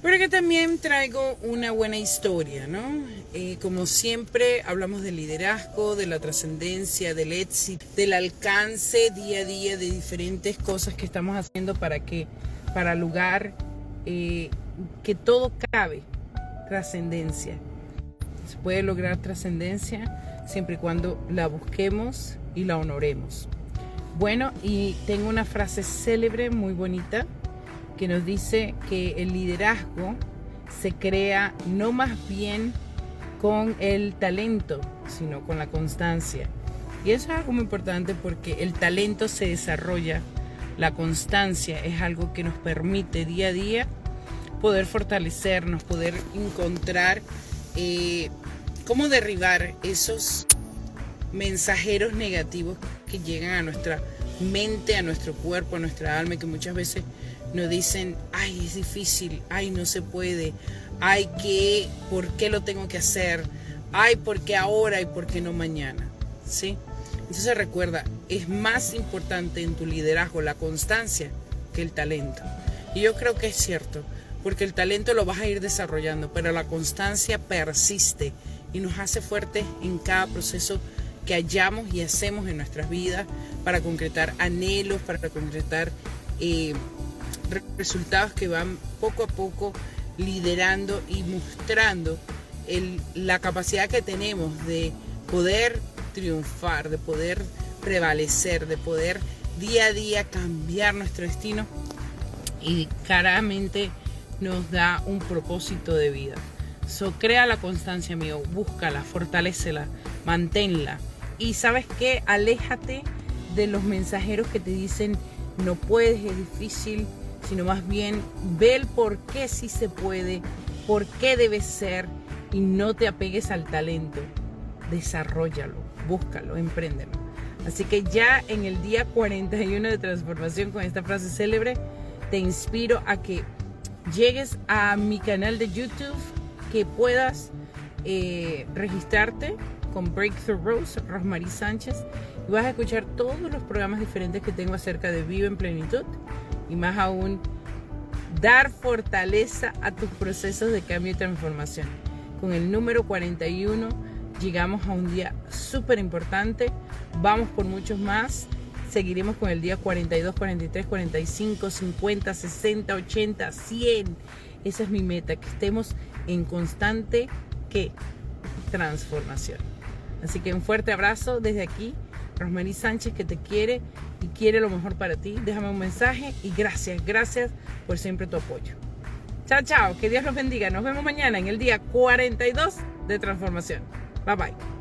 Pero que también traigo una buena historia, ¿no? Eh, como siempre hablamos del liderazgo, de la trascendencia, del éxito, del alcance día a día de diferentes cosas que estamos haciendo para que, para lugar eh, que todo cabe, trascendencia. Se puede lograr trascendencia siempre y cuando la busquemos y la honoremos. Bueno, y tengo una frase célebre muy bonita que nos dice que el liderazgo se crea no más bien con el talento, sino con la constancia. Y eso es algo muy importante porque el talento se desarrolla, la constancia es algo que nos permite día a día poder fortalecernos, poder encontrar eh, cómo derribar esos mensajeros negativos que llegan a nuestra mente, a nuestro cuerpo, a nuestra alma, que muchas veces nos dicen, ay, es difícil, ay, no se puede, ay, ¿qué? ¿Por qué lo tengo que hacer? Ay, ¿por qué ahora y por qué no mañana? ¿Sí? Entonces recuerda, es más importante en tu liderazgo la constancia que el talento. Y yo creo que es cierto, porque el talento lo vas a ir desarrollando, pero la constancia persiste y nos hace fuertes en cada proceso que hallamos y hacemos en nuestras vidas para concretar anhelos, para concretar eh, resultados que van poco a poco liderando y mostrando la capacidad que tenemos de poder triunfar, de poder prevalecer, de poder día a día cambiar nuestro destino y claramente nos da un propósito de vida. So, crea la constancia, amigo, búscala, fortalecela, manténla. Y sabes qué, aléjate de los mensajeros que te dicen no puedes, es difícil, sino más bien ve el por qué sí se puede, por qué debe ser y no te apegues al talento. Desarrollalo, búscalo, empréndelo. Así que ya en el día 41 de transformación con esta frase célebre, te inspiro a que llegues a mi canal de YouTube, que puedas eh, registrarte con Breakthrough Rose, Rosmarie Sánchez, y vas a escuchar todos los programas diferentes que tengo acerca de Vive en Plenitud y más aún dar fortaleza a tus procesos de cambio y transformación. Con el número 41 llegamos a un día súper importante, vamos por muchos más, seguiremos con el día 42, 43, 45, 50, 60, 80, 100. Esa es mi meta, que estemos en constante ¿qué? transformación. Así que un fuerte abrazo desde aquí Rosemary Sánchez que te quiere y quiere lo mejor para ti. Déjame un mensaje y gracias, gracias por siempre tu apoyo. Chao, chao, que Dios los bendiga. Nos vemos mañana en el día 42 de transformación. Bye bye.